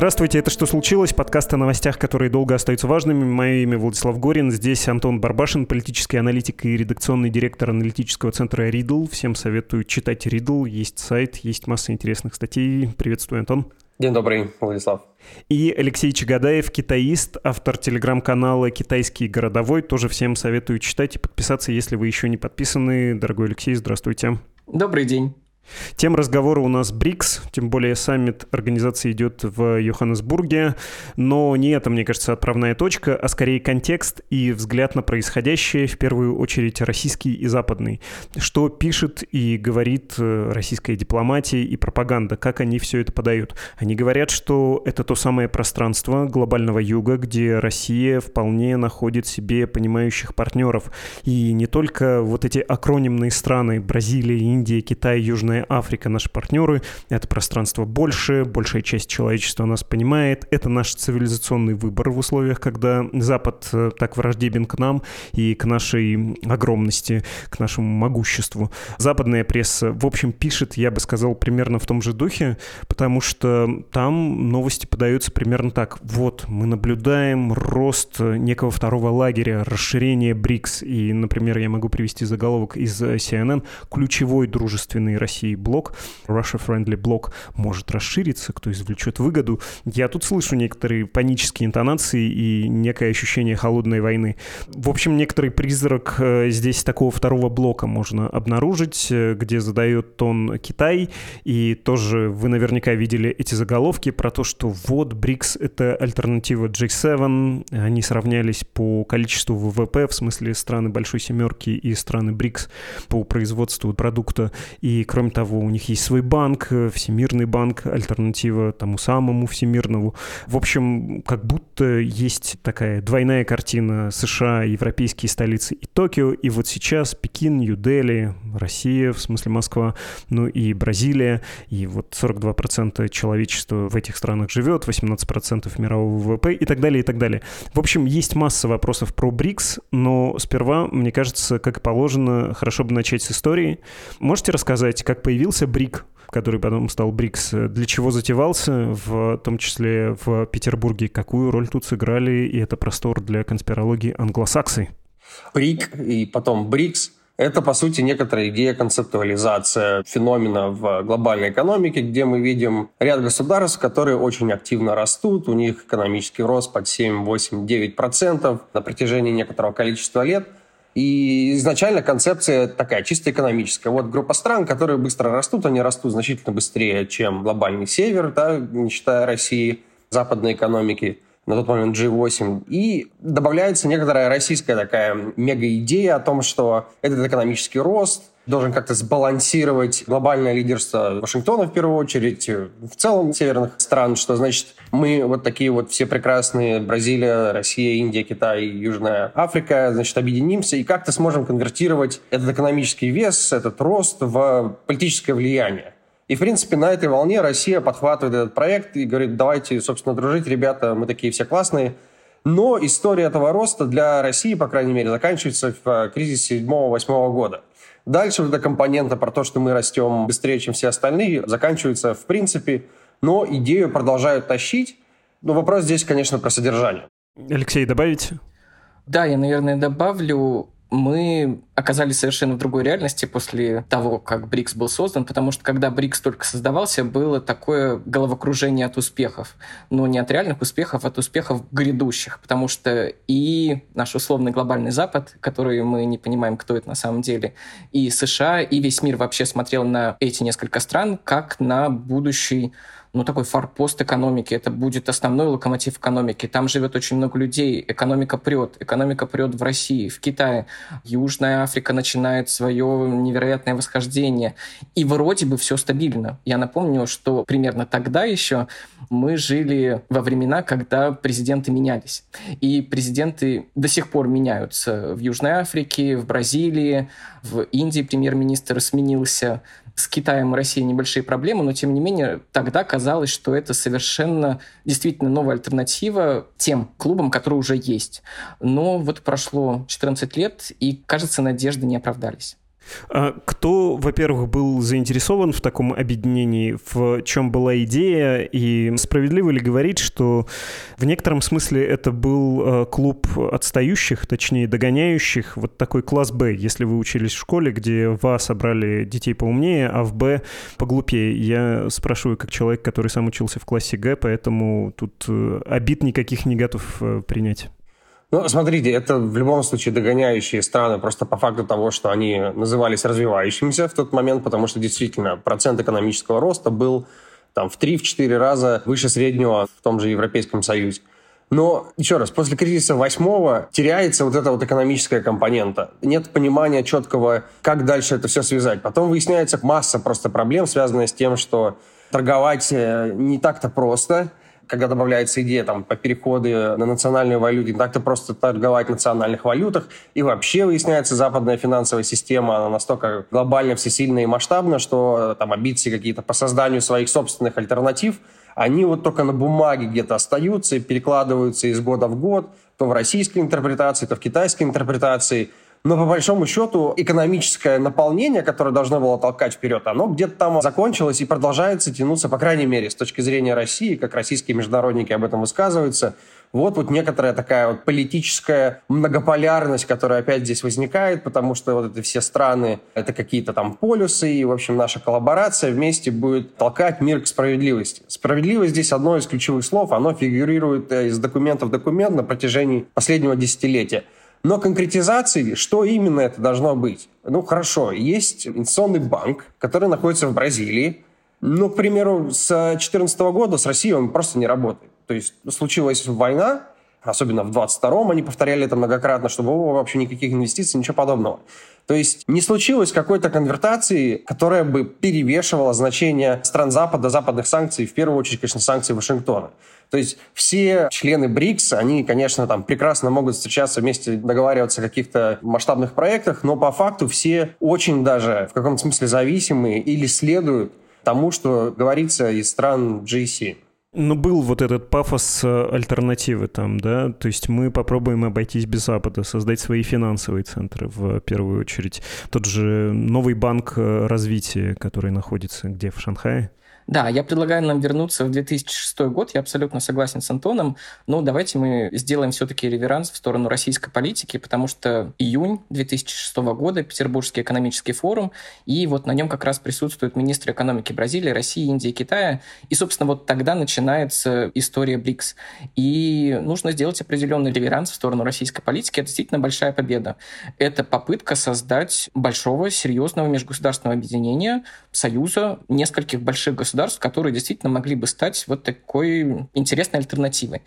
Здравствуйте, это «Что случилось?» Подкаст о новостях, которые долго остаются важными. Мое имя Владислав Горин. Здесь Антон Барбашин, политический аналитик и редакционный директор аналитического центра Ридл. Всем советую читать Ридл. Есть сайт, есть масса интересных статей. Приветствую, Антон. День добрый, Владислав. И Алексей Чагадаев, китаист, автор телеграм-канала «Китайский городовой». Тоже всем советую читать и подписаться, если вы еще не подписаны. Дорогой Алексей, здравствуйте. Добрый день. Тем разговора у нас БРИКС, тем более саммит организации идет в Йоханнесбурге, но не это, мне кажется, отправная точка, а скорее контекст и взгляд на происходящее, в первую очередь российский и западный. Что пишет и говорит э, российская дипломатия и пропаганда, как они все это подают. Они говорят, что это то самое пространство глобального юга, где Россия вполне находит себе понимающих партнеров. И не только вот эти акронимные страны Бразилия, Индия, Китай, Южная Южная Африка наши партнеры, это пространство больше, большая часть человечества нас понимает, это наш цивилизационный выбор в условиях, когда Запад э, так враждебен к нам и к нашей огромности, к нашему могуществу. Западная пресса, в общем, пишет, я бы сказал, примерно в том же духе, потому что там новости подаются примерно так. Вот, мы наблюдаем рост некого второго лагеря, расширение БРИКС, и, например, я могу привести заголовок из CNN, ключевой дружественный России России блок, Russia-friendly блок может расшириться, кто извлечет выгоду. Я тут слышу некоторые панические интонации и некое ощущение холодной войны. В общем, некоторый призрак э, здесь такого второго блока можно обнаружить, э, где задает тон Китай, и тоже вы наверняка видели эти заголовки про то, что вот БРИКС — это альтернатива G7, они сравнялись по количеству ВВП, в смысле страны Большой Семерки и страны БРИКС по производству продукта, и кроме того, у них есть свой банк, э, Всемирный банк, альтернатива тому самому Всемирному. В общем, как будто есть такая двойная картина США, европейские столицы и Токио, и вот сейчас Пекин, Нью-Дели, Россия, в смысле Москва, ну и Бразилия, и вот 42% человечества в этих странах живет, 18% мирового ВВП и так далее, и так далее. В общем, есть масса вопросов про БРИКС, но сперва, мне кажется, как и положено, хорошо бы начать с истории. Можете рассказать, как появился БРИК, который потом стал БРИКС, для чего затевался, в том числе в Петербурге, какую роль тут сыграли, и это простор для конспирологии англосаксы? БРИК и потом БРИКС – это, по сути, некоторая идея концептуализация феномена в глобальной экономике, где мы видим ряд государств, которые очень активно растут, у них экономический рост под 7, 8, 9% на протяжении некоторого количества лет – и изначально концепция такая чисто экономическая. Вот группа стран, которые быстро растут, они растут значительно быстрее, чем глобальный север, да, не считая России, западной экономики на тот момент G8. И добавляется некоторая российская такая мега-идея о том, что этот экономический рост должен как-то сбалансировать глобальное лидерство Вашингтона в первую очередь, в целом северных стран, что значит мы вот такие вот все прекрасные Бразилия, Россия, Индия, Китай, Южная Африка, значит, объединимся и как-то сможем конвертировать этот экономический вес, этот рост в политическое влияние. И, в принципе, на этой волне Россия подхватывает этот проект и говорит, давайте, собственно, дружить, ребята, мы такие все классные. Но история этого роста для России, по крайней мере, заканчивается в кризисе 7-8 года. Дальше вот эта компонента про то, что мы растем быстрее, чем все остальные, заканчивается в принципе, но идею продолжают тащить. Но вопрос здесь, конечно, про содержание. Алексей, добавить? Да, я, наверное, добавлю мы оказались совершенно в другой реальности после того, как БРИКС был создан, потому что когда БРИКС только создавался, было такое головокружение от успехов. Но не от реальных успехов, а от успехов грядущих, потому что и наш условный глобальный Запад, который мы не понимаем, кто это на самом деле, и США, и весь мир вообще смотрел на эти несколько стран как на будущий ну, такой форпост экономики, это будет основной локомотив экономики. Там живет очень много людей, экономика прет, экономика прет в России, в Китае. Южная Африка начинает свое невероятное восхождение. И вроде бы все стабильно. Я напомню, что примерно тогда еще мы жили во времена, когда президенты менялись. И президенты до сих пор меняются. В Южной Африке, в Бразилии, в Индии премьер-министр сменился. С Китаем и Россией небольшие проблемы, но тем не менее тогда казалось, что это совершенно действительно новая альтернатива тем клубам, которые уже есть. Но вот прошло 14 лет, и, кажется, надежды не оправдались. А кто, во-первых, был заинтересован в таком объединении, в чем была идея, и справедливо ли говорить, что в некотором смысле это был э, клуб отстающих, точнее догоняющих, вот такой класс Б, если вы учились в школе, где в А собрали детей поумнее, а в Б поглупее. Я спрашиваю как человек, который сам учился в классе Г, поэтому тут э, обид никаких не готов э, принять. Ну, смотрите, это в любом случае догоняющие страны просто по факту того, что они назывались развивающимися в тот момент, потому что действительно процент экономического роста был там в 3-4 раза выше среднего в том же Европейском Союзе. Но, еще раз, после кризиса восьмого теряется вот эта вот экономическая компонента. Нет понимания четкого, как дальше это все связать. Потом выясняется масса просто проблем, связанных с тем, что торговать э, не так-то просто когда добавляется идея там, по переходу на национальную валюту, не так-то просто торговать в национальных валютах. И вообще выясняется, западная финансовая система, она настолько глобально, всесильная и масштабна, что там амбиции какие-то по созданию своих собственных альтернатив, они вот только на бумаге где-то остаются и перекладываются из года в год, то в российской интерпретации, то в китайской интерпретации – но по большому счету экономическое наполнение, которое должно было толкать вперед, оно где-то там закончилось и продолжается тянуться, по крайней мере, с точки зрения России, как российские международники об этом высказываются. Вот вот некоторая такая вот политическая многополярность, которая опять здесь возникает, потому что вот эти все страны — это какие-то там полюсы, и, в общем, наша коллаборация вместе будет толкать мир к справедливости. Справедливость здесь одно из ключевых слов, оно фигурирует э, из документа в документ на протяжении последнего десятилетия. Но конкретизации, что именно это должно быть? Ну, хорошо, есть инвестиционный банк, который находится в Бразилии. Ну, к примеру, с 2014 года с Россией он просто не работает. То есть случилась война, особенно в 22-м, они повторяли это многократно, чтобы о, вообще никаких инвестиций, ничего подобного. То есть не случилось какой-то конвертации, которая бы перевешивала значение стран Запада, западных санкций, в первую очередь, конечно, санкций Вашингтона. То есть все члены БРИКС, они, конечно, там прекрасно могут встречаться вместе, договариваться о каких-то масштабных проектах, но по факту все очень даже в каком-то смысле зависимые или следуют тому, что говорится из стран GC. Ну, был вот этот пафос э, альтернативы там, да, то есть мы попробуем обойтись без Запада, создать свои финансовые центры в первую очередь. Тот же новый банк э, развития, который находится где, в Шанхае? Да, я предлагаю нам вернуться в 2006 год. Я абсолютно согласен с Антоном. Но давайте мы сделаем все-таки реверанс в сторону российской политики, потому что июнь 2006 года, Петербургский экономический форум, и вот на нем как раз присутствуют министры экономики Бразилии, России, Индии, Китая. И, собственно, вот тогда начинается история БРИКС. И нужно сделать определенный реверанс в сторону российской политики. Это действительно большая победа. Это попытка создать большого, серьезного межгосударственного объединения, союза нескольких больших государств, государств, которые действительно могли бы стать вот такой интересной альтернативой.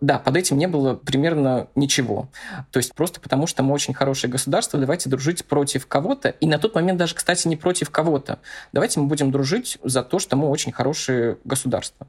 Да, под этим не было примерно ничего. То есть просто потому, что мы очень хорошее государство, давайте дружить против кого-то. И на тот момент даже, кстати, не против кого-то. Давайте мы будем дружить за то, что мы очень хорошее государство.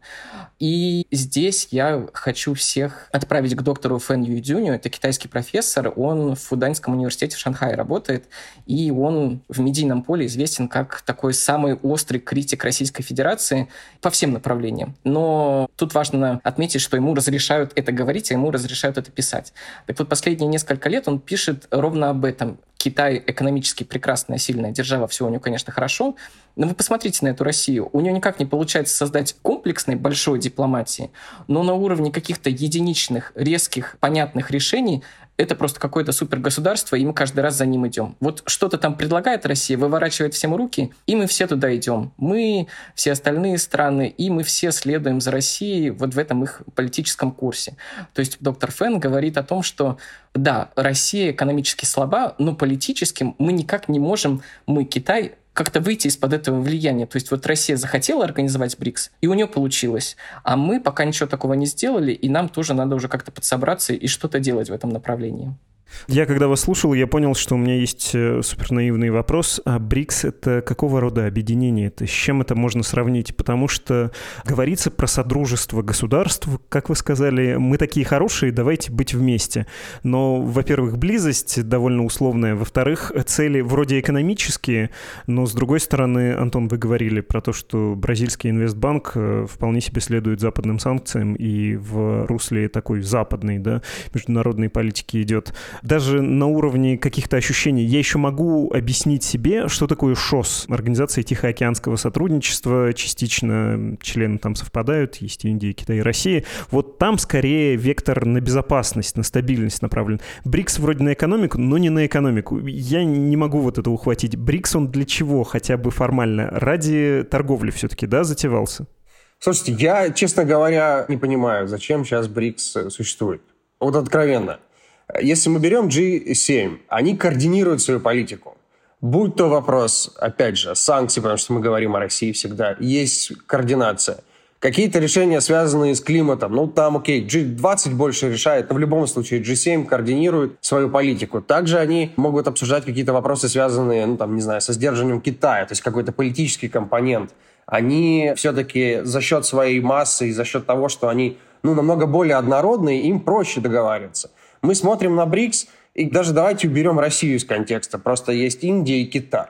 И здесь я хочу всех отправить к доктору Фэн Юйдзюню. Это китайский профессор. Он в Фуданьском университете в Шанхае работает. И он в медийном поле известен как такой самый острый критик Российской Федерации коммуникации по всем направлениям. Но тут важно отметить, что ему разрешают это говорить, а ему разрешают это писать. Так вот, последние несколько лет он пишет ровно об этом. Китай экономически прекрасная, сильная держава, все у него, конечно, хорошо, но вы посмотрите на эту Россию. У нее никак не получается создать комплексной большой дипломатии, но на уровне каких-то единичных, резких, понятных решений это просто какое-то супергосударство, и мы каждый раз за ним идем. Вот что-то там предлагает Россия, выворачивает всем руки, и мы все туда идем. Мы, все остальные страны, и мы все следуем за Россией вот в этом их политическом курсе. То есть доктор Фен говорит о том, что да, Россия экономически слаба, но политически мы никак не можем, мы, Китай, как-то выйти из-под этого влияния. То есть вот Россия захотела организовать БРИКС, и у нее получилось. А мы пока ничего такого не сделали, и нам тоже надо уже как-то подсобраться и что-то делать в этом направлении. Я когда вас слушал, я понял, что у меня есть э, супер наивный вопрос. А БРИКС — это какого рода объединение? Это с чем это можно сравнить? Потому что говорится про содружество государств, как вы сказали, мы такие хорошие, давайте быть вместе. Но, во-первых, близость довольно условная. Во-вторых, цели вроде экономические, но, с другой стороны, Антон, вы говорили про то, что бразильский инвестбанк э, вполне себе следует западным санкциям и в русле такой западной, да, международной политики идет. Даже на уровне каких-то ощущений, я еще могу объяснить себе, что такое ШОС, Организация Тихоокеанского сотрудничества, частично члены там совпадают, есть Индия, Китай и Россия. Вот там скорее вектор на безопасность, на стабильность направлен. БРИКС вроде на экономику, но не на экономику. Я не могу вот это ухватить. БРИКС он для чего хотя бы формально? Ради торговли все-таки, да, затевался? Слушайте, я, честно говоря, не понимаю, зачем сейчас БРИКС существует. Вот откровенно. Если мы берем G7, они координируют свою политику. Будь то вопрос, опять же, санкций, потому что мы говорим о России всегда, есть координация. Какие-то решения, связанные с климатом, ну там, окей, G20 больше решает, но в любом случае G7 координирует свою политику. Также они могут обсуждать какие-то вопросы, связанные, ну там, не знаю, со сдерживанием Китая, то есть какой-то политический компонент. Они все-таки за счет своей массы и за счет того, что они ну, намного более однородные, им проще договариваться. Мы смотрим на БРИКС, и даже давайте уберем Россию из контекста. Просто есть Индия и Китай.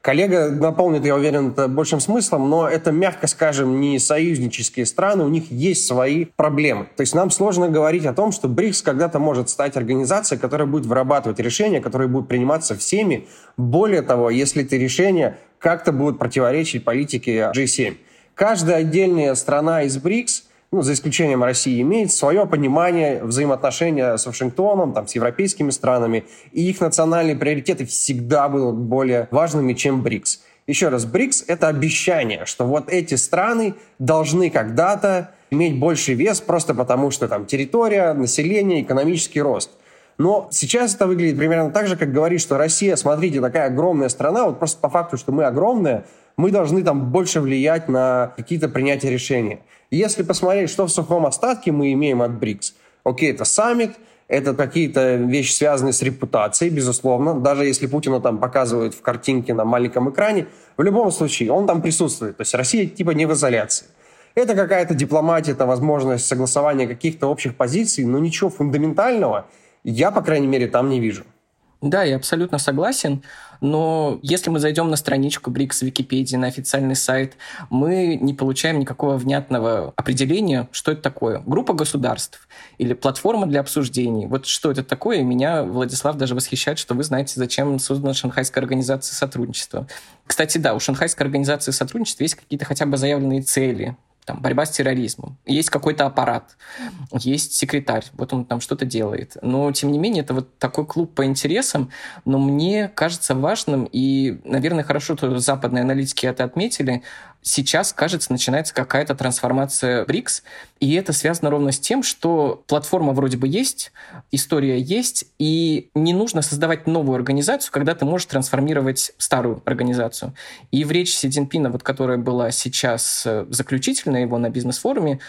Коллега наполнит, я уверен, это большим смыслом, но это, мягко скажем, не союзнические страны, у них есть свои проблемы. То есть нам сложно говорить о том, что БРИКС когда-то может стать организацией, которая будет вырабатывать решения, которые будут приниматься всеми. Более того, если эти решения как-то будут противоречить политике G7. Каждая отдельная страна из БРИКС ну, за исключением России, имеет свое понимание взаимоотношения с Вашингтоном, там, с европейскими странами, и их национальные приоритеты всегда будут более важными, чем БРИКС. Еще раз, БРИКС — это обещание, что вот эти страны должны когда-то иметь больший вес просто потому, что там территория, население, экономический рост. Но сейчас это выглядит примерно так же, как говорит, что Россия, смотрите, такая огромная страна, вот просто по факту, что мы огромная, мы должны там больше влиять на какие-то принятия решений. Если посмотреть, что в сухом остатке мы имеем от БРИКС, окей, это саммит, это какие-то вещи, связанные с репутацией, безусловно. Даже если Путина там показывают в картинке на маленьком экране, в любом случае он там присутствует. То есть Россия типа не в изоляции. Это какая-то дипломатия, это возможность согласования каких-то общих позиций, но ничего фундаментального я, по крайней мере, там не вижу. Да, я абсолютно согласен, но если мы зайдем на страничку БРИКС Википедии, на официальный сайт, мы не получаем никакого внятного определения, что это такое. Группа государств или платформа для обсуждений. Вот что это такое, и меня, Владислав, даже восхищает, что вы знаете, зачем создана Шанхайская организация сотрудничества. Кстати, да, у Шанхайской организации сотрудничества есть какие-то хотя бы заявленные цели, там, борьба с терроризмом. Есть какой-то аппарат, есть секретарь, вот он там что-то делает. Но, тем не менее, это вот такой клуб по интересам, но мне кажется важным, и, наверное, хорошо, что западные аналитики это отметили, сейчас, кажется, начинается какая-то трансформация БРИКС, и это связано ровно с тем, что платформа вроде бы есть, история есть, и не нужно создавать новую организацию, когда ты можешь трансформировать старую организацию. И в речи Си Цзиньпина, вот, которая была сейчас э, заключительная его на бизнес-форуме,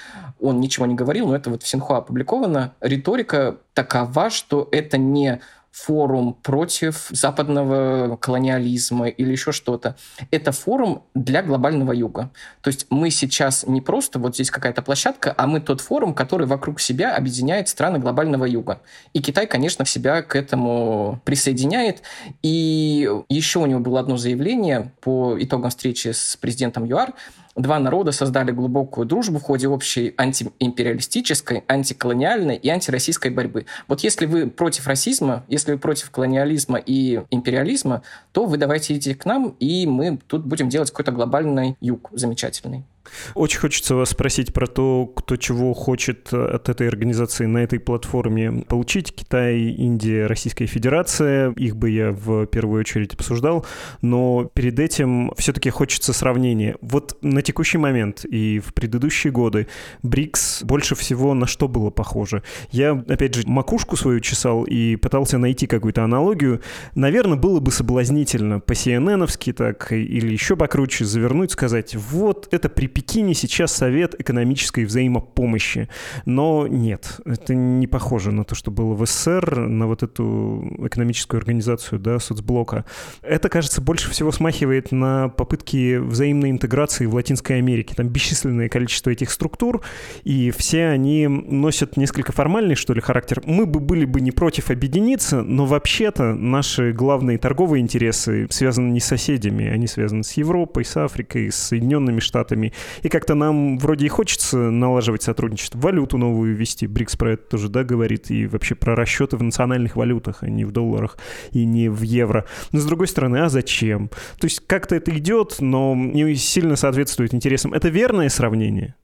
он ничего не говорил, но это вот в Синхуа опубликовано, риторика такова, что это не форум против западного колониализма или еще что-то. Это форум для глобального юга. То есть мы сейчас не просто вот здесь какая-то площадка, а мы тот форум, который вокруг себя объединяет страны глобального юга. И Китай, конечно, себя к этому присоединяет. И еще у него было одно заявление по итогам встречи с президентом ЮАР, два народа создали глубокую дружбу в ходе общей антиимпериалистической, антиколониальной и антироссийской борьбы. Вот если вы против расизма, если вы против колониализма и империализма, то вы давайте идите к нам, и мы тут будем делать какой-то глобальный юг замечательный. Очень хочется вас спросить про то, кто чего хочет от этой организации на этой платформе получить. Китай, Индия, Российская Федерация. Их бы я в первую очередь обсуждал. Но перед этим все-таки хочется сравнения. Вот на текущий момент и в предыдущие годы БРИКС больше всего на что было похоже? Я, опять же, макушку свою чесал и пытался найти какую-то аналогию. Наверное, было бы соблазнительно по cnn так или еще покруче завернуть, сказать, вот это при Пекине сейчас Совет экономической взаимопомощи. Но нет, это не похоже на то, что было в СССР, на вот эту экономическую организацию, да, соцблока. Это, кажется, больше всего смахивает на попытки взаимной интеграции в Латинской Америке. Там бесчисленное количество этих структур, и все они носят несколько формальный, что ли, характер. Мы бы были бы не против объединиться, но вообще-то наши главные торговые интересы связаны не с соседями, они связаны с Европой, с Африкой, с Соединенными Штатами. И как-то нам вроде и хочется налаживать сотрудничество, валюту новую ввести. БРИКС про это тоже, да, говорит, и вообще про расчеты в национальных валютах, а не в долларах и не в евро. Но с другой стороны, а зачем? То есть как-то это идет, но не сильно соответствует интересам. Это верное сравнение?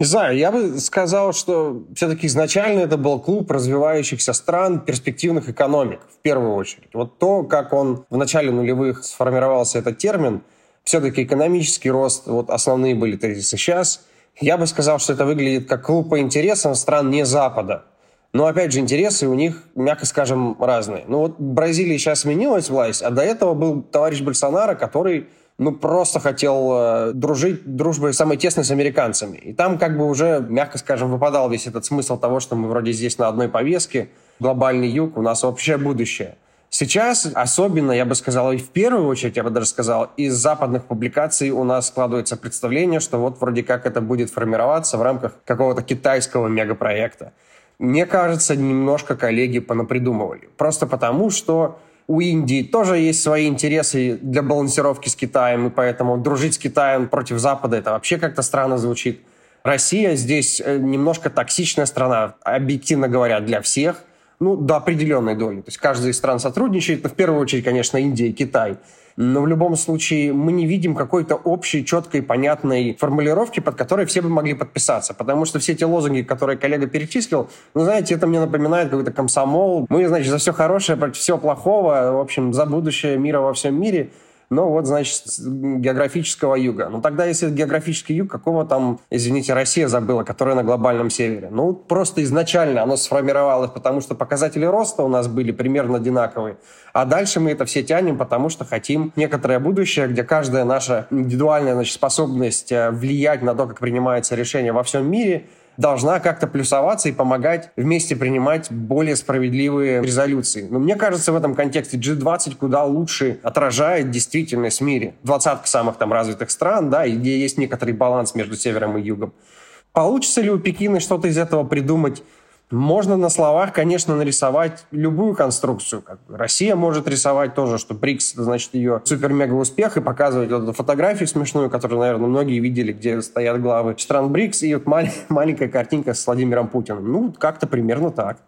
Не знаю, я бы сказал, что все-таки изначально это был клуб развивающихся стран, перспективных экономик, в первую очередь. Вот то, как он в начале нулевых сформировался этот термин, все-таки экономический рост, вот основные были тезисы сейчас, я бы сказал, что это выглядит как клуб по интересам стран не Запада. Но, опять же, интересы у них, мягко скажем, разные. Ну вот Бразилия сейчас сменилась власть, а до этого был товарищ Больсонaro, который ну, просто хотел э, дружить дружбой самой тесной с американцами. И там как бы уже, мягко скажем, выпадал весь этот смысл того, что мы вроде здесь на одной повестке, глобальный юг, у нас общее будущее. Сейчас особенно, я бы сказал, и в первую очередь, я бы даже сказал, из западных публикаций у нас складывается представление, что вот вроде как это будет формироваться в рамках какого-то китайского мегапроекта. Мне кажется, немножко коллеги понапридумывали. Просто потому, что у Индии тоже есть свои интересы для балансировки с Китаем, и поэтому дружить с Китаем против Запада это вообще как-то странно звучит. Россия здесь э, немножко токсичная страна, объективно говоря, для всех, ну, до определенной доли. То есть каждая из стран сотрудничает, но в первую очередь, конечно, Индия и Китай – но в любом случае мы не видим какой-то общей, четкой, понятной формулировки, под которой все бы могли подписаться. Потому что все эти лозунги, которые коллега перечислил, ну, знаете, это мне напоминает какой-то комсомол. Мы, значит, за все хорошее, против всего плохого, в общем, за будущее мира во всем мире – но вот, значит, географического юга. Ну тогда, если географический юг, какого там, извините, Россия забыла, которая на глобальном севере? Ну, просто изначально оно сформировалось, потому что показатели роста у нас были примерно одинаковые. А дальше мы это все тянем, потому что хотим некоторое будущее, где каждая наша индивидуальная значит, способность э, влиять на то, как принимается решение во всем мире – должна как-то плюсоваться и помогать вместе принимать более справедливые резолюции. Но мне кажется, в этом контексте G20 куда лучше отражает действительность в мире. Двадцатка самых там развитых стран, да, и где есть некоторый баланс между севером и югом. Получится ли у Пекина что-то из этого придумать? Можно на словах, конечно, нарисовать любую конструкцию. Россия может рисовать тоже, что БРИКС, значит, ее супер-мега успех, и показывать вот эту фотографию смешную, которую, наверное, многие видели, где стоят главы стран БРИКС, и вот маленькая картинка с Владимиром Путиным. Ну, как-то примерно так.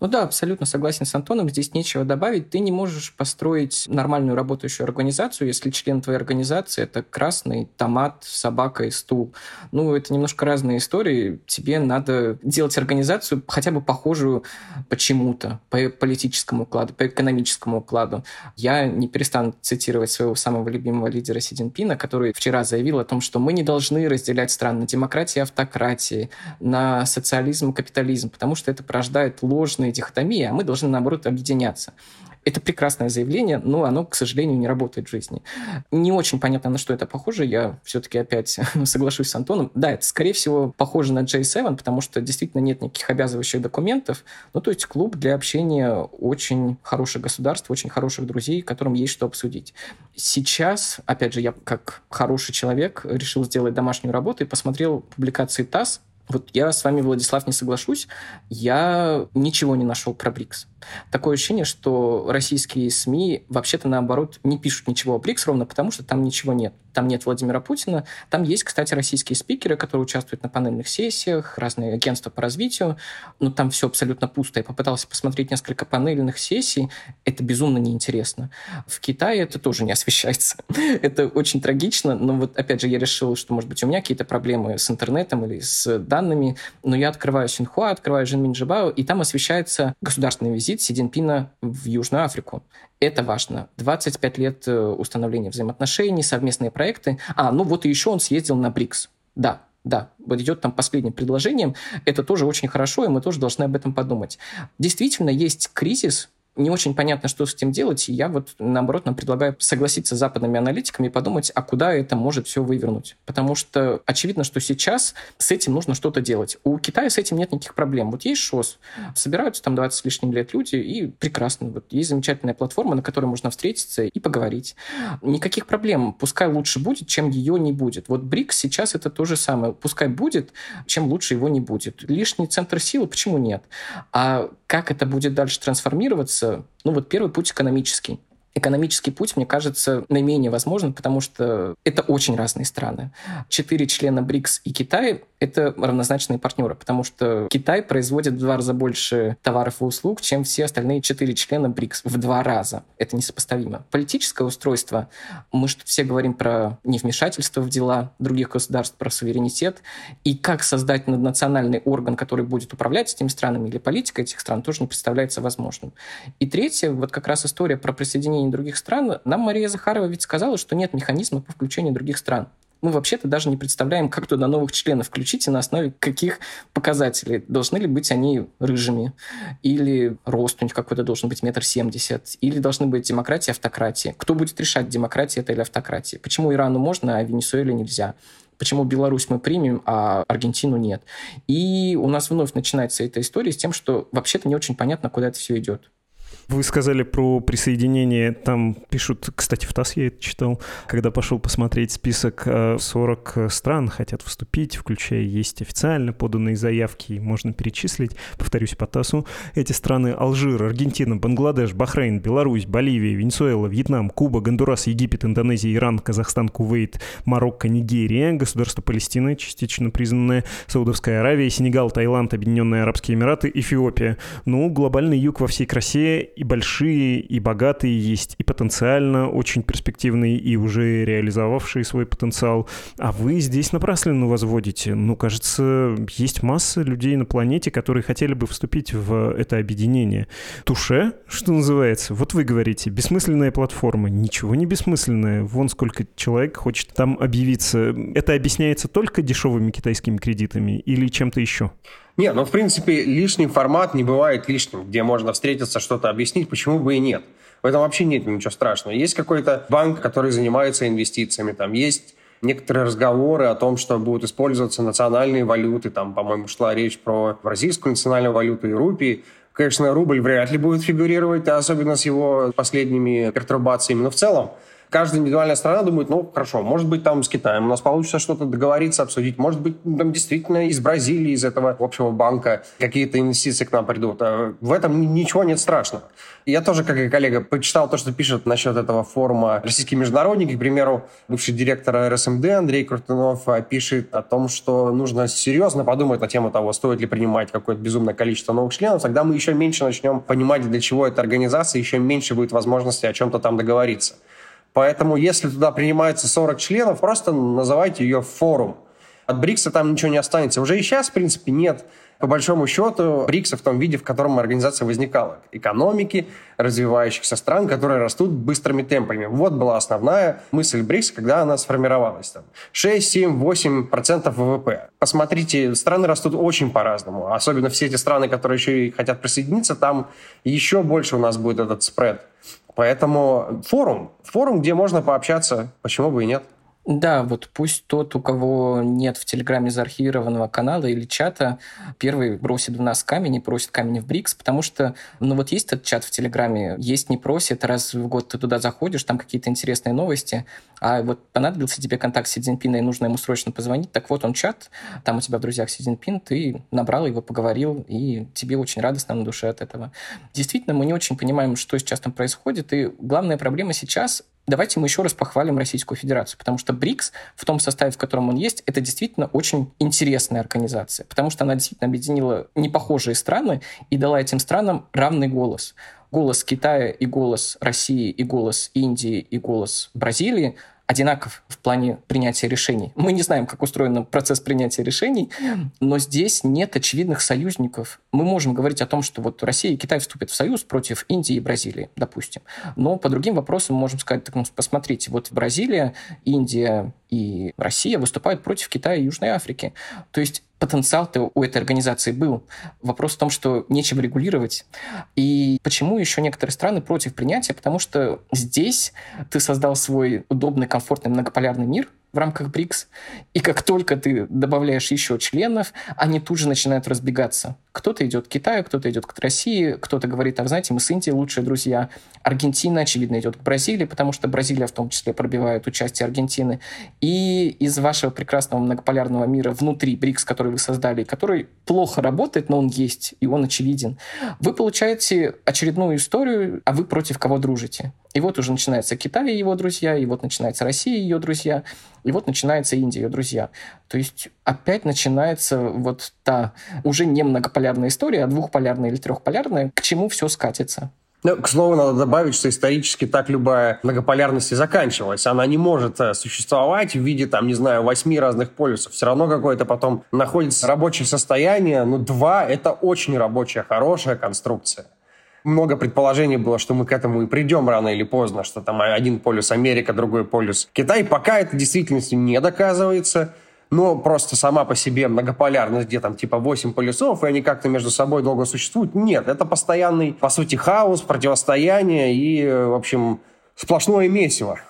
Ну да, абсолютно согласен с Антоном, здесь нечего добавить. Ты не можешь построить нормальную работающую организацию, если член твоей организации – это красный томат, собака и стул. Ну, это немножко разные истории. Тебе надо делать организацию хотя бы похожую почему-то, по политическому укладу, по экономическому укладу. Я не перестану цитировать своего самого любимого лидера Си Цзиньпина, который вчера заявил о том, что мы не должны разделять страны на демократии и автократии, на социализм и капитализм, потому что это порождает ложные дихотомии, а мы должны, наоборот, объединяться. Это прекрасное заявление, но оно, к сожалению, не работает в жизни. Не очень понятно, на что это похоже. Я все-таки опять соглашусь с Антоном. Да, это, скорее всего, похоже на J7, потому что действительно нет никаких обязывающих документов. Ну, то есть клуб для общения очень хороших государств, очень хороших друзей, которым есть что обсудить. Сейчас, опять же, я как хороший человек решил сделать домашнюю работу и посмотрел публикации ТАСС вот я с вами, Владислав, не соглашусь. Я ничего не нашел про БРИКС. Такое ощущение, что российские СМИ вообще-то наоборот не пишут ничего о БРИКС ровно потому, что там ничего нет. Там нет Владимира Путина. Там есть, кстати, российские спикеры, которые участвуют на панельных сессиях, разные агентства по развитию. Но там все абсолютно пусто. Я попытался посмотреть несколько панельных сессий. Это безумно неинтересно. В Китае это тоже не освещается. это очень трагично. Но вот, опять же, я решил, что, может быть, у меня какие-то проблемы с интернетом или с данными. Но я открываю Синхуа, открываю Женмин Джибао, и там освещается государственный визит Си Цзиньпина в Южную Африку. Это важно. 25 лет э, установления взаимоотношений, совместные проекты. А, ну вот и еще он съездил на БРИКС. Да, да, вот идет там последним предложением. Это тоже очень хорошо, и мы тоже должны об этом подумать. Действительно, есть кризис, не очень понятно, что с этим делать, и я вот, наоборот, нам предлагаю согласиться с западными аналитиками и подумать, а куда это может все вывернуть. Потому что очевидно, что сейчас с этим нужно что-то делать. У Китая с этим нет никаких проблем. Вот есть ШОС, собираются там 20 с лишним лет люди, и прекрасно. Вот есть замечательная платформа, на которой можно встретиться и поговорить. Никаких проблем. Пускай лучше будет, чем ее не будет. Вот БРИКС сейчас это то же самое. Пускай будет, чем лучше его не будет. Лишний центр силы, почему нет? А как это будет дальше трансформироваться, ну вот первый путь экономический. Экономический путь, мне кажется, наименее возможен, потому что это очень разные страны. Четыре члена БРИКС и Китай — это равнозначные партнеры, потому что Китай производит в два раза больше товаров и услуг, чем все остальные четыре члена БРИКС. В два раза. Это несопоставимо. Политическое устройство, мы что все говорим про невмешательство в дела других государств, про суверенитет, и как создать наднациональный орган, который будет управлять этими странами или политика этих стран, тоже не представляется возможным. И третье, вот как раз история про присоединение присоединении других стран, нам Мария Захарова ведь сказала, что нет механизма по включению других стран. Мы вообще-то даже не представляем, как туда новых членов включить и на основе каких показателей. Должны ли быть они рыжими? Или рост у них какой-то должен быть метр семьдесят? Или должны быть демократия автократия? Кто будет решать, демократия это или автократия? Почему Ирану можно, а Венесуэле нельзя? Почему Беларусь мы примем, а Аргентину нет? И у нас вновь начинается эта история с тем, что вообще-то не очень понятно, куда это все идет. Вы сказали про присоединение, там пишут, кстати, в ТАСС я это читал, когда пошел посмотреть список, 40 э, стран хотят вступить, включая есть официально поданные заявки, можно перечислить, повторюсь по ТАССу, эти страны Алжир, Аргентина, Бангладеш, Бахрейн, Беларусь, Боливия, Венесуэла, Вьетнам, Куба, Гондурас, Египет, Индонезия, Иран, Казахстан, Кувейт, Марокко, Нигерия, государство Палестины, частично признанное, Саудовская Аравия, Сенегал, Таиланд, Объединенные Арабские Эмираты, Эфиопия. Ну, глобальный юг во всей красе и большие, и богатые есть, и потенциально очень перспективные, и уже реализовавшие свой потенциал. А вы здесь напрасленно возводите. Ну, кажется, есть масса людей на планете, которые хотели бы вступить в это объединение. Туше, что называется, вот вы говорите, бессмысленная платформа. Ничего не бессмысленная. Вон сколько человек хочет там объявиться. Это объясняется только дешевыми китайскими кредитами или чем-то еще? Не, ну, в принципе, лишний формат не бывает лишним, где можно встретиться, что-то объяснить, почему бы и нет. В этом вообще нет ничего страшного. Есть какой-то банк, который занимается инвестициями, там есть некоторые разговоры о том, что будут использоваться национальные валюты. Там, по-моему, шла речь про бразильскую национальную валюту и рупии. Конечно, рубль вряд ли будет фигурировать, особенно с его последними пертурбациями. Но в целом каждая индивидуальная страна думает, ну, хорошо, может быть, там с Китаем у нас получится что-то договориться, обсудить. Может быть, там действительно из Бразилии, из этого общего банка какие-то инвестиции к нам придут. А в этом ничего нет страшного. Я тоже, как и коллега, почитал то, что пишет насчет этого форума российские международники. К примеру, бывший директор РСМД Андрей Крутунов а, пишет о том, что нужно серьезно подумать на тему того, стоит ли принимать какое-то безумное количество новых членов. Тогда мы еще меньше начнем понимать, для чего эта организация, еще меньше будет возможности о чем-то там договориться. Поэтому, если туда принимается 40 членов, просто называйте ее форум. От БРИКСа там ничего не останется. Уже и сейчас, в принципе, нет по большому счету, БРИКСа в том виде, в котором организация возникала. Экономики развивающихся стран, которые растут быстрыми темпами. Вот была основная мысль БРИКС, когда она сформировалась. Там 6, 7, 8 процентов ВВП. Посмотрите, страны растут очень по-разному. Особенно все эти страны, которые еще и хотят присоединиться, там еще больше у нас будет этот спред. Поэтому форум, форум, где можно пообщаться, почему бы и нет. Да, вот пусть тот, у кого нет в Телеграме заархивированного канала или чата, первый бросит в нас камень и просит камень в БРИКС, потому что, ну вот есть этот чат в Телеграме, есть не просит, раз в год ты туда заходишь, там какие-то интересные новости, а вот понадобился тебе контакт Си Цзиньпина и нужно ему срочно позвонить, так вот он чат, там у тебя в друзьях Си Цзиньпин, ты набрал его, поговорил, и тебе очень радостно на душе от этого. Действительно, мы не очень понимаем, что сейчас там происходит, и главная проблема сейчас Давайте мы еще раз похвалим Российскую Федерацию, потому что БРИКС в том составе, в котором он есть, это действительно очень интересная организация, потому что она действительно объединила непохожие страны и дала этим странам равный голос. Голос Китая и голос России, и голос Индии, и голос Бразилии одинаков в плане принятия решений. Мы не знаем, как устроен процесс принятия решений, но здесь нет очевидных союзников. Мы можем говорить о том, что вот Россия и Китай вступят в союз против Индии и Бразилии, допустим. Но по другим вопросам можем сказать, так, ну, посмотрите, вот Бразилия, Индия и Россия выступают против Китая и Южной Африки. То есть потенциал-то у этой организации был. Вопрос в том, что нечем регулировать. И почему еще некоторые страны против принятия? Потому что здесь ты создал свой удобный, комфортный многополярный мир, в рамках БРИКС. И как только ты добавляешь еще членов, они тут же начинают разбегаться. Кто-то идет к Китаю, кто-то идет к России, кто-то говорит, так знаете, мы с Индией лучшие друзья. Аргентина, очевидно, идет к Бразилии, потому что Бразилия в том числе пробивает участие Аргентины. И из вашего прекрасного многополярного мира внутри БРИКС, который вы создали, который плохо работает, но он есть, и он очевиден, вы получаете очередную историю, а вы против кого дружите. И вот уже начинается Китай и его друзья, и вот начинается Россия и ее друзья, и вот начинается Индия и ее друзья. То есть опять начинается вот та уже не многополярная история, а двухполярная или трехполярная, к чему все скатится. Ну, к слову, надо добавить, что исторически так любая многополярность и заканчивалась. Она не может э, существовать в виде, там, не знаю, восьми разных полюсов. Все равно какое-то потом находится рабочее состояние. Ну, два — это очень рабочая, хорошая конструкция много предположений было, что мы к этому и придем рано или поздно, что там один полюс Америка, другой полюс Китай. Пока это действительностью не доказывается, но просто сама по себе многополярность, где там типа 8 полюсов, и они как-то между собой долго существуют. Нет, это постоянный, по сути, хаос, противостояние и, в общем, сплошное месиво.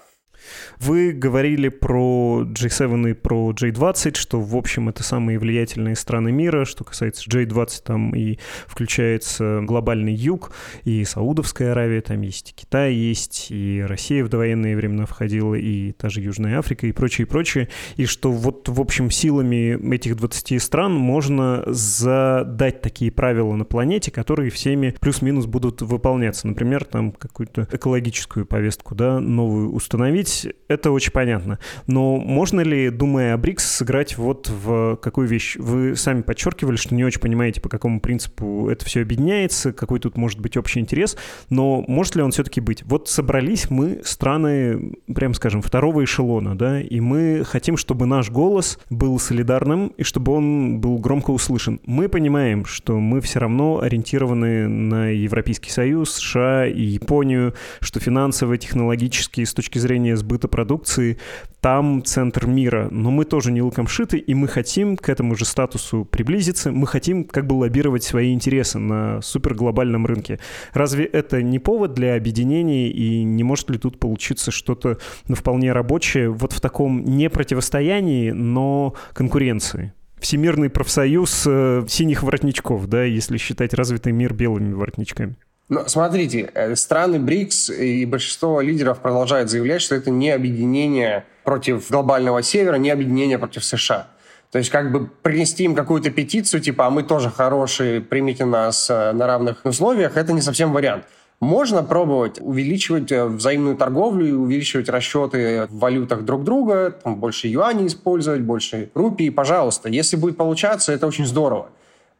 Вы говорили про G7 и про J20, что, в общем, это самые влиятельные страны мира. Что касается J20, там и включается глобальный юг, и Саудовская Аравия, там есть и Китай есть, и Россия в довоенные времена входила, и та же Южная Африка, и прочее, и прочее. И что вот, в общем, силами этих 20 стран можно задать такие правила на планете, которые всеми плюс-минус будут выполняться. Например, там какую-то экологическую повестку, да, новую установить это очень понятно. Но можно ли, думая о БРИКС, сыграть вот в какую вещь? Вы сами подчеркивали, что не очень понимаете, по какому принципу это все объединяется, какой тут может быть общий интерес, но может ли он все-таки быть? Вот собрались мы, страны, прям скажем, второго эшелона, да, и мы хотим, чтобы наш голос был солидарным и чтобы он был громко услышан. Мы понимаем, что мы все равно ориентированы на Европейский Союз, США и Японию, что финансово, технологически, с точки зрения сбыта продукции, там центр мира. Но мы тоже не луком шиты, и мы хотим к этому же статусу приблизиться. Мы хотим как бы лоббировать свои интересы на суперглобальном рынке. Разве это не повод для объединения, и не может ли тут получиться что-то ну, вполне рабочее вот в таком не противостоянии, но конкуренции? Всемирный профсоюз э, синих воротничков, да, если считать развитый мир белыми воротничками. Но смотрите, э, страны БРИКС и большинство лидеров продолжают заявлять, что это не объединение против глобального севера, не объединение против США. То есть как бы принести им какую-то петицию, типа, а мы тоже хорошие, примите нас э, на равных условиях, это не совсем вариант. Можно пробовать увеличивать э, взаимную торговлю увеличивать расчеты в валютах друг друга, там, больше юаней использовать, больше рупий, пожалуйста. Если будет получаться, это очень здорово.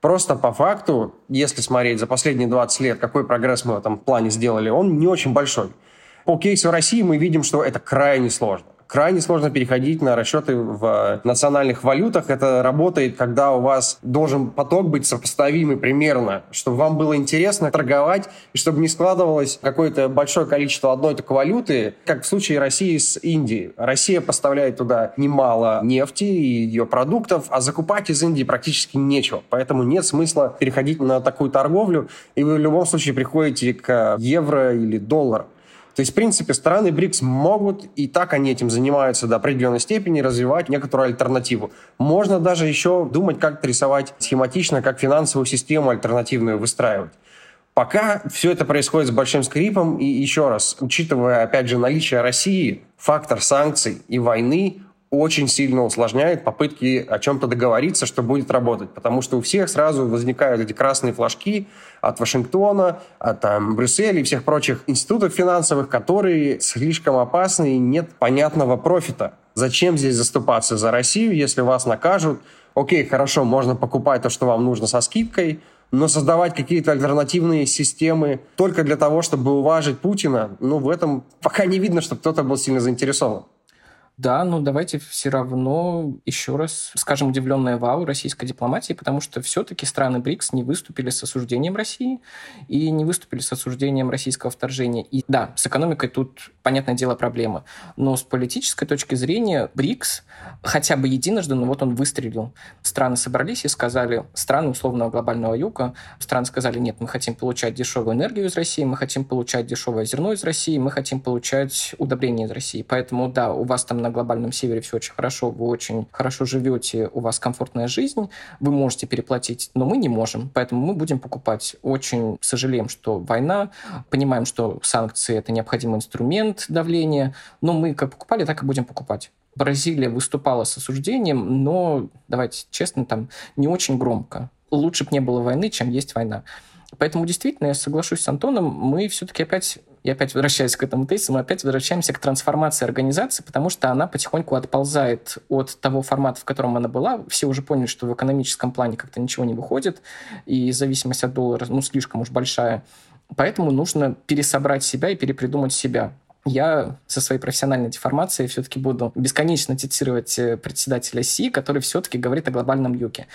Просто по факту, если смотреть за последние 20 лет, какой прогресс мы в этом плане сделали, он не очень большой. По кейсу России мы видим, что это крайне сложно крайне сложно переходить на расчеты в национальных валютах. Это работает, когда у вас должен поток быть сопоставимый примерно, чтобы вам было интересно торговать, и чтобы не складывалось какое-то большое количество одной только валюты, как в случае России с Индией. Россия поставляет туда немало нефти и ее продуктов, а закупать из Индии практически нечего. Поэтому нет смысла переходить на такую торговлю, и вы в любом случае приходите к евро или доллару. То есть, в принципе, страны БРИКС могут, и так они этим занимаются до определенной степени, развивать некоторую альтернативу. Можно даже еще думать, как рисовать схематично, как финансовую систему альтернативную выстраивать. Пока все это происходит с большим скрипом, и еще раз, учитывая, опять же, наличие России, фактор санкций и войны, очень сильно усложняет попытки о чем-то договориться, что будет работать. Потому что у всех сразу возникают эти красные флажки от Вашингтона, от там, Брюсселя и всех прочих институтов финансовых, которые слишком опасны и нет понятного профита. Зачем здесь заступаться за Россию, если вас накажут? Окей, хорошо, можно покупать то, что вам нужно со скидкой, но создавать какие-то альтернативные системы только для того, чтобы уважить Путина, ну, в этом пока не видно, что кто-то был сильно заинтересован. Да, но давайте все равно еще раз скажем удивленное вау российской дипломатии, потому что все-таки страны БРИКС не выступили с осуждением России и не выступили с осуждением российского вторжения. И да, с экономикой тут, понятное дело, проблема. Но с политической точки зрения БРИКС хотя бы единожды, ну вот он выстрелил. Страны собрались и сказали, страны условного глобального юга, страны сказали, нет, мы хотим получать дешевую энергию из России, мы хотим получать дешевое зерно из России, мы хотим получать удобрения из России. Поэтому да, у вас там на глобальном севере все очень хорошо, вы очень хорошо живете, у вас комфортная жизнь, вы можете переплатить, но мы не можем, поэтому мы будем покупать. Очень сожалеем, что война, понимаем, что санкции — это необходимый инструмент давления, но мы как покупали, так и будем покупать. Бразилия выступала с осуждением, но, давайте честно, там не очень громко. Лучше бы не было войны, чем есть война. Поэтому действительно я соглашусь с Антоном, мы все-таки опять я опять возвращаюсь к этому тезису, мы опять возвращаемся к трансформации организации, потому что она потихоньку отползает от того формата, в котором она была. Все уже поняли, что в экономическом плане как-то ничего не выходит, и зависимость от доллара, ну, слишком уж большая. Поэтому нужно пересобрать себя и перепридумать себя. Я со своей профессиональной деформацией все-таки буду бесконечно цитировать э, председателя Си, который все-таки говорит о глобальном юге.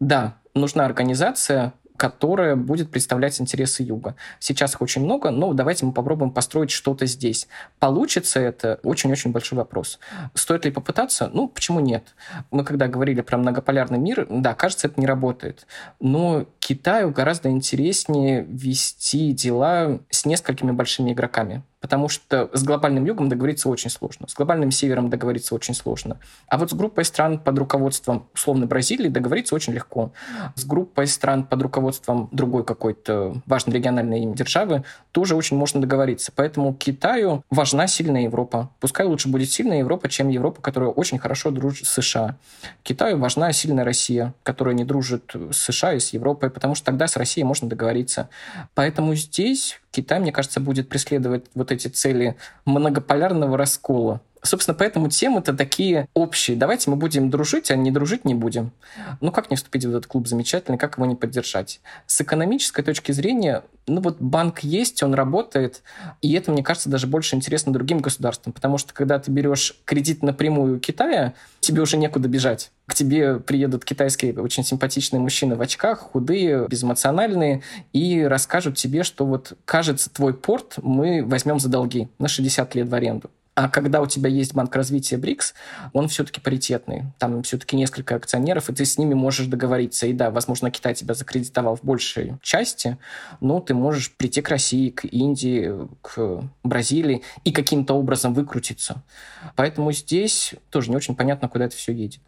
Да, нужна организация, которая будет представлять интересы Юга. Сейчас их очень много, но давайте мы попробуем построить что-то здесь. Получится это очень-очень большой вопрос. Стоит ли попытаться? Ну, почему нет? Мы когда говорили про многополярный мир, да, кажется, это не работает. Но Китаю гораздо интереснее вести дела с несколькими большими игроками потому что с глобальным югом договориться очень сложно, с глобальным севером договориться очень сложно. А вот с группой стран под руководством условно Бразилии договориться очень легко. С группой стран под руководством другой какой-то важной региональной державы тоже очень можно договориться. Поэтому Китаю важна сильная Европа. Пускай лучше будет сильная Европа, чем Европа, которая очень хорошо дружит с США. Китаю важна сильная Россия, которая не дружит с США и с Европой, потому что тогда с Россией можно договориться. Поэтому здесь Китай, мне кажется, будет преследовать вот эти цели многополярного раскола. Собственно, поэтому темы-то такие общие. Давайте мы будем дружить, а не дружить не будем. Ну, как не вступить в этот клуб замечательный, как его не поддержать? С экономической точки зрения, ну вот банк есть, он работает, и это, мне кажется, даже больше интересно другим государствам, потому что когда ты берешь кредит напрямую у Китая, тебе уже некуда бежать. К тебе приедут китайские очень симпатичные мужчины в очках, худые, безэмоциональные, и расскажут тебе, что вот, кажется, твой порт мы возьмем за долги на 60 лет в аренду. А когда у тебя есть банк развития БРИКС, он все-таки паритетный. Там все-таки несколько акционеров, и ты с ними можешь договориться. И да, возможно, Китай тебя закредитовал в большей части, но ты можешь прийти к России, к Индии, к Бразилии и каким-то образом выкрутиться. Поэтому здесь тоже не очень понятно, куда это все едет.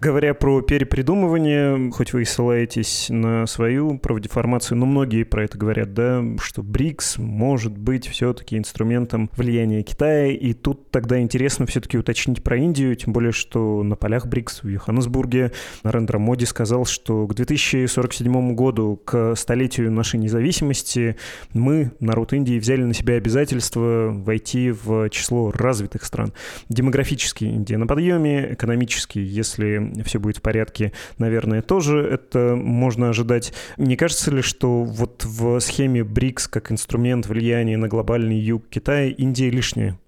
Говоря про перепридумывание, хоть вы и ссылаетесь на свою правдеформацию, но многие про это говорят, да, что БРИКС может быть все-таки инструментом влияния Китая, и тут тогда интересно все-таки уточнить про Индию, тем более, что на полях БРИКС в Йоханнесбурге Нарендра Моди сказал, что к 2047 году, к столетию нашей независимости, мы, народ Индии, взяли на себя обязательство войти в число развитых стран. Демографически Индия на подъеме, экономически, если если все будет в порядке, наверное, тоже это можно ожидать. Не кажется ли, что вот в схеме БРИКС как инструмент влияния на глобальный юг Китая Индия лишняя?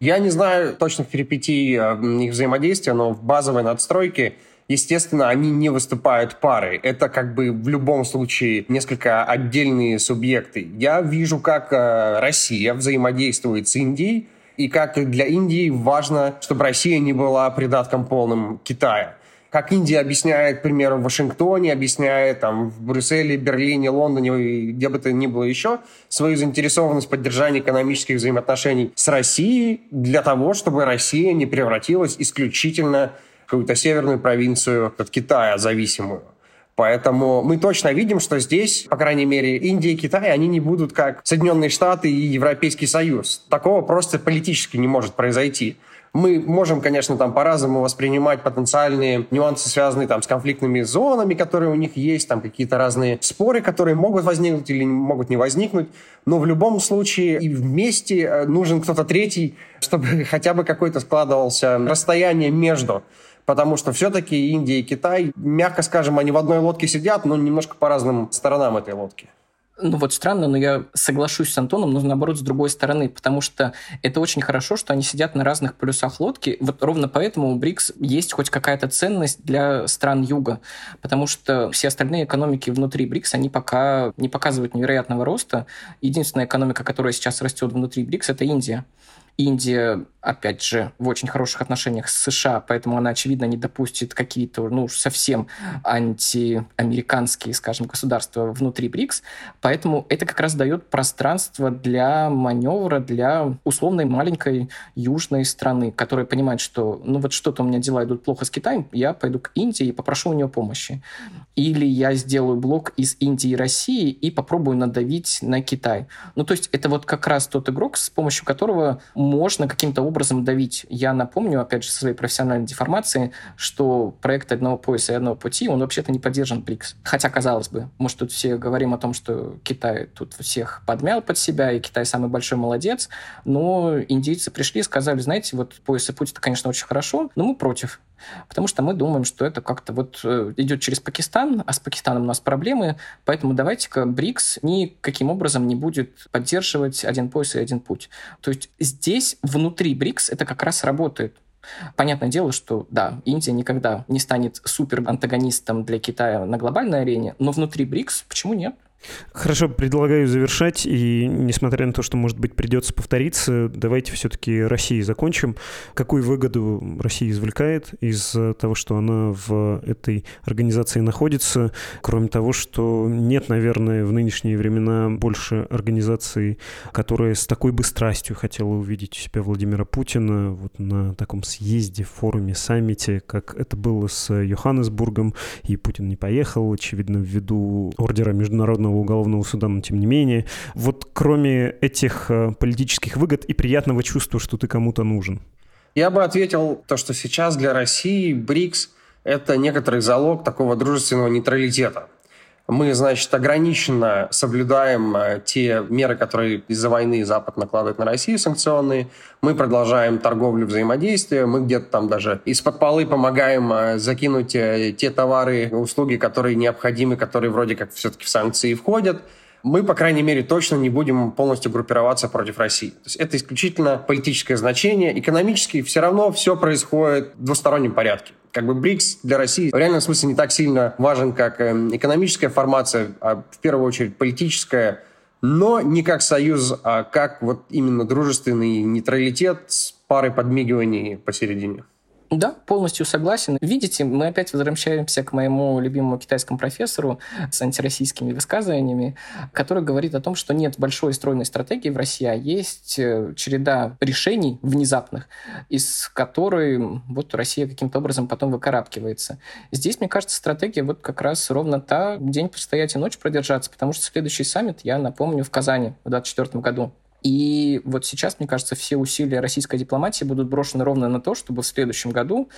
Я не знаю точных перипетий их взаимодействия, но в базовой надстройке естественно, они не выступают парой. Это как бы в любом случае несколько отдельные субъекты. Я вижу, как э, Россия взаимодействует с Индией, и как для Индии важно, чтобы Россия не была придатком полным Китая. Как Индия объясняет, к примеру, в Вашингтоне, объясняет там, в Брюсселе, Берлине, Лондоне, где бы то ни было еще, свою заинтересованность в поддержании экономических взаимоотношений с Россией для того, чтобы Россия не превратилась исключительно в какую-то северную провинцию от Китая зависимую. Поэтому мы точно видим, что здесь, по крайней мере, Индия и Китай, они не будут как Соединенные Штаты и Европейский Союз. Такого просто политически не может произойти. Мы можем, конечно, там по-разному воспринимать потенциальные нюансы, связанные там с конфликтными зонами, которые у них есть, там какие-то разные споры, которые могут возникнуть или могут не возникнуть. Но в любом случае и вместе э, нужен кто-то третий, чтобы хотя бы какой-то складывался расстояние между потому что все-таки Индия и Китай, мягко скажем, они в одной лодке сидят, но немножко по разным сторонам этой лодки. Ну вот странно, но я соглашусь с Антоном, но наоборот с другой стороны, потому что это очень хорошо, что они сидят на разных полюсах лодки. Вот ровно поэтому у БРИКС есть хоть какая-то ценность для стран Юга, потому что все остальные экономики внутри БРИКС, они пока не показывают невероятного роста. Единственная экономика, которая сейчас растет внутри БРИКС, это Индия. Индия опять же, в очень хороших отношениях с США, поэтому она, очевидно, не допустит какие-то, ну, совсем антиамериканские, скажем, государства внутри БРИКС. Поэтому это как раз дает пространство для маневра, для условной маленькой южной страны, которая понимает, что, ну, вот что-то у меня дела идут плохо с Китаем, я пойду к Индии и попрошу у нее помощи. Или я сделаю блок из Индии и России и попробую надавить на Китай. Ну, то есть это вот как раз тот игрок, с помощью которого можно каким-то образом давить. Я напомню, опять же, со своей профессиональной деформации, что проект одного пояса и одного пути, он вообще-то не поддержан БРИКС. Хотя, казалось бы, может, тут все говорим о том, что Китай тут всех подмял под себя, и Китай самый большой молодец, но индийцы пришли и сказали, знаете, вот пояс и путь, это, конечно, очень хорошо, но мы против. Потому что мы думаем, что это как-то вот э, идет через Пакистан, а с Пакистаном у нас проблемы, поэтому давайте-ка БРИКС никаким образом не будет поддерживать один пояс и один путь. То есть здесь внутри БРИКС это как раз работает. Понятное дело, что да, Индия никогда не станет супер антагонистом для Китая на глобальной арене, но внутри БРИКС почему нет? Хорошо, предлагаю завершать, и несмотря на то, что, может быть, придется повториться, давайте все-таки России закончим. Какую выгоду Россия извлекает из того, что она в этой организации находится, кроме того, что нет, наверное, в нынешние времена больше организаций, которая с такой бы страстью хотела увидеть у себя Владимира Путина вот на таком съезде, форуме, саммите, как это было с Йоханнесбургом, и Путин не поехал, очевидно, ввиду ордера Международного Международного уголовного суда, но тем не менее. Вот кроме этих э, политических выгод и приятного чувства, что ты кому-то нужен. Я бы ответил то, что сейчас для России БРИКС – это некоторый залог такого дружественного нейтралитета. Мы, значит, ограниченно соблюдаем э, те меры, которые из-за войны Запад накладывает на Россию, санкционные. Мы продолжаем торговлю, взаимодействие. Мы где-то там даже из-под полы помогаем э, закинуть э, те товары, услуги, которые необходимы, которые вроде как все-таки в санкции входят мы, по крайней мере, точно не будем полностью группироваться против России. То есть это исключительно политическое значение. Экономически все равно все происходит в двустороннем порядке как бы БРИКС для России в реальном смысле не так сильно важен, как эм, экономическая формация, а в первую очередь политическая, но не как союз, а как вот именно дружественный нейтралитет с парой подмигиваний посередине. Да, полностью согласен. Видите, мы опять возвращаемся к моему любимому китайскому профессору с антироссийскими высказываниями, который говорит о том, что нет большой стройной стратегии в России, а есть э, череда решений внезапных, из которой вот Россия каким-то образом потом выкарабкивается. Здесь, мне кажется, стратегия вот как раз ровно та, день постоять и ночь продержаться, потому что следующий саммит, я напомню, в Казани в 2024 году. И вот сейчас, мне кажется, все усилия российской дипломатии будут брошены ровно на то, чтобы в следующем году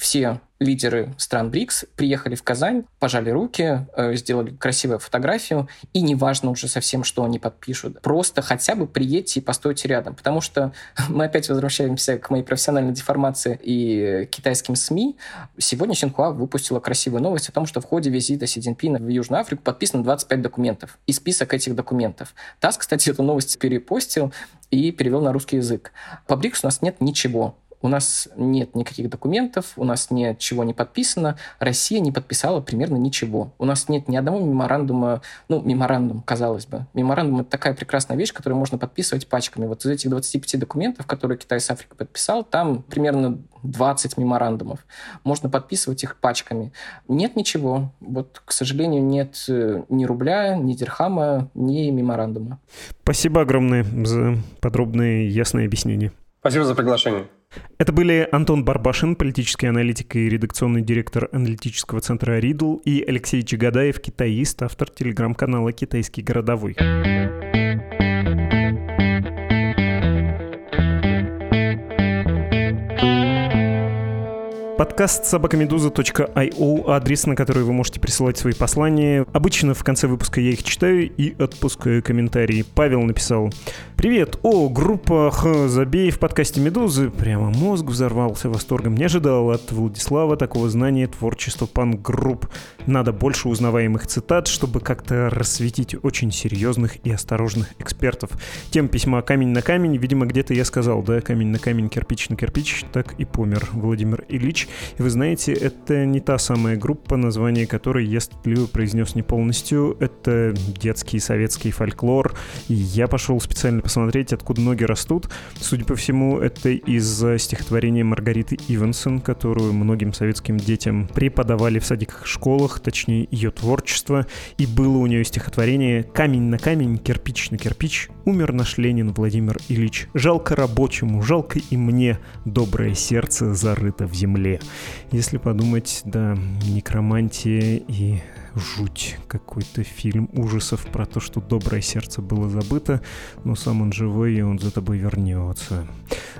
все лидеры стран БРИКС приехали в Казань, пожали руки, э, сделали красивую фотографию, и неважно уже совсем, что они подпишут. Просто хотя бы приедьте и постойте рядом. Потому что мы опять возвращаемся к моей профессиональной деформации и китайским СМИ. Сегодня Синхуа выпустила красивую новость о том, что в ходе визита Си Цзиньпина в Южную Африку подписано 25 документов. И список этих документов. ТАСС, кстати, эту новость перепостил и перевел на русский язык. По БРИКС у нас нет ничего у нас нет никаких документов, у нас ничего не подписано, Россия не подписала примерно ничего. У нас нет ни одного меморандума, ну, меморандум, казалось бы. Меморандум — это такая прекрасная вещь, которую можно подписывать пачками. Вот из этих 25 документов, которые Китай с Африкой подписал, там примерно 20 меморандумов. Можно подписывать их пачками. Нет ничего. Вот, к сожалению, нет э, ни рубля, ни дирхама, ни меморандума. Спасибо огромное за подробные и ясные объяснения. Спасибо за приглашение. Это были Антон Барбашин, политический аналитик и редакционный директор аналитического центра «Ридл», и Алексей Чагадаев, китаист, автор телеграм-канала «Китайский городовой». Подкаст собакамедуза.io, адрес, на который вы можете присылать свои послания. Обычно в конце выпуска я их читаю и отпускаю комментарии. Павел написал «Привет! О, группа Х. Забей в подкасте «Медузы». Прямо мозг взорвался восторгом. Не ожидал от Владислава такого знания творчества панк-групп. Надо больше узнаваемых цитат, чтобы как-то рассветить очень серьезных и осторожных экспертов. Тем письма «Камень на камень», видимо, где-то я сказал, да, «Камень на камень, кирпич на кирпич», так и помер Владимир Ильич. И вы знаете, это не та самая группа, название которой я стыдливо произнес не полностью. Это детский советский фольклор. И я пошел специально посмотреть, откуда ноги растут. Судя по всему, это из стихотворения Маргариты Ивансон, которую многим советским детям преподавали в садиках школах, точнее ее творчество. И было у нее стихотворение «Камень на камень, кирпич на кирпич, умер наш Ленин Владимир Ильич. Жалко рабочему, жалко и мне, доброе сердце зарыто в земле». Если подумать, да, некромантия и жуть, какой-то фильм ужасов про то, что доброе сердце было забыто, но сам он живой, и он за тобой вернется.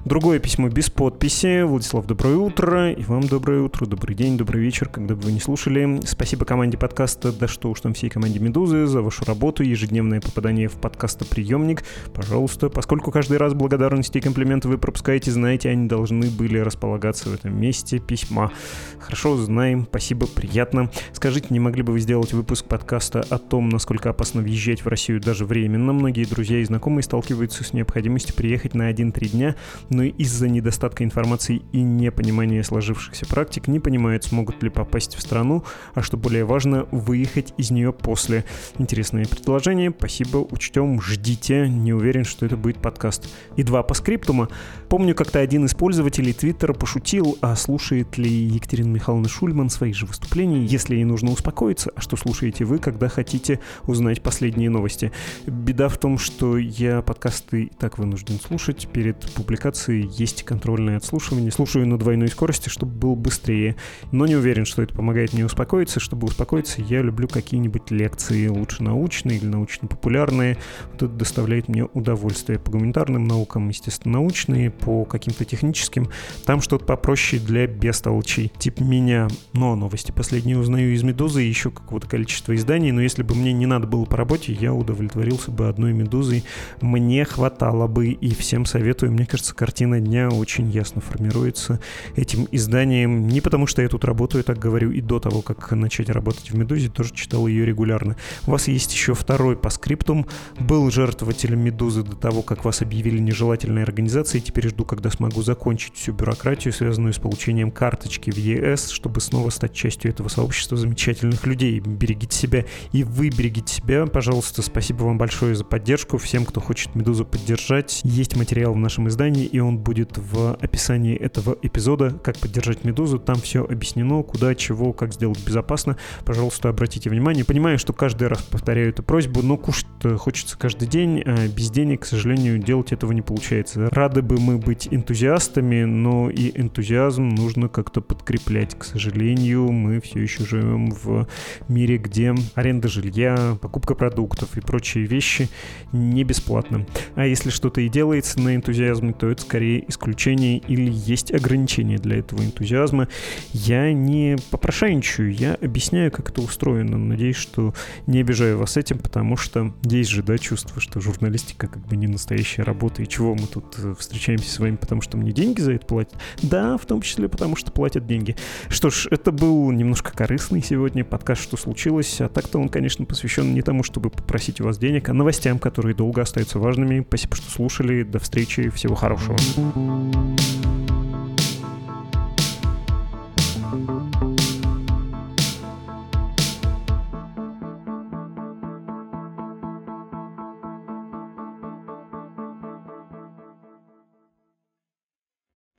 Другое письмо без подписи. Владислав, доброе утро. И вам доброе утро, добрый день, добрый вечер, когда бы вы не слушали. Спасибо команде подкаста, да что уж там всей команде «Медузы» за вашу работу, ежедневное попадание в подкастоприемник. Пожалуйста, поскольку каждый раз благодарности и комплименты вы пропускаете, знаете, они должны были располагаться в этом месте письма. Хорошо, знаем, спасибо, приятно. Скажите, не могли бы вы сделать выпуск подкаста о том, насколько опасно въезжать в Россию даже временно. Многие друзья и знакомые сталкиваются с необходимостью приехать на 1-3 дня, но из-за недостатка информации и непонимания сложившихся практик не понимают, смогут ли попасть в страну, а что более важно, выехать из нее после. Интересное предложение, спасибо, учтем, ждите, не уверен, что это будет подкаст. И два по скриптума. Помню, как-то один из пользователей Твиттера пошутил, а слушает ли Екатерина Михайловна Шульман свои же выступления, если ей нужно успокоиться, а что слушаете вы, когда хотите узнать последние новости. Беда в том, что я подкасты и так вынужден слушать. Перед публикацией есть контрольное отслушивание. Слушаю на двойной скорости, чтобы было быстрее. Но не уверен, что это помогает мне успокоиться. Чтобы успокоиться, я люблю какие-нибудь лекции, лучше научные или научно-популярные. Вот это доставляет мне удовольствие. По гуманитарным наукам, естественно, научные, по каким-то техническим. Там что-то попроще для бестолчей. Тип меня. Но новости последние узнаю из «Медузы» еще какого-то количества изданий, но если бы мне не надо было по работе, я удовлетворился бы одной «Медузой». Мне хватало бы, и всем советую. Мне кажется, картина дня очень ясно формируется этим изданием. Не потому, что я тут работаю, так говорю, и до того, как начать работать в «Медузе», тоже читал ее регулярно. У вас есть еще второй по скриптум. Был жертвователем «Медузы» до того, как вас объявили нежелательной организацией. Теперь жду, когда смогу закончить всю бюрократию, связанную с получением карточки в ЕС, чтобы снова стать частью этого сообщества замечательных людей людей. Берегите себя и вы берегите себя. Пожалуйста, спасибо вам большое за поддержку. Всем, кто хочет Медузу поддержать, есть материал в нашем издании, и он будет в описании этого эпизода. Как поддержать Медузу, там все объяснено, куда, чего, как сделать безопасно. Пожалуйста, обратите внимание. Понимаю, что каждый раз повторяю эту просьбу, но кушать хочется каждый день, а без денег, к сожалению, делать этого не получается. Рады бы мы быть энтузиастами, но и энтузиазм нужно как-то подкреплять. К сожалению, мы все еще живем в мире, где аренда жилья, покупка продуктов и прочие вещи не бесплатно. А если что-то и делается на энтузиазме, то это скорее исключение или есть ограничения для этого энтузиазма. Я не попрошайничаю, я объясняю, как это устроено. Надеюсь, что не обижаю вас этим, потому что есть же, да, чувство, что журналистика как бы не настоящая работа, и чего мы тут э, встречаемся с вами, потому что мне деньги за это платят? Да, в том числе потому, что платят деньги. Что ж, это был немножко корыстный сегодня подкаст что случилось. А так-то он, конечно, посвящен не тому, чтобы попросить у вас денег, а новостям, которые долго остаются важными. Спасибо, что слушали. До встречи. Всего хорошего.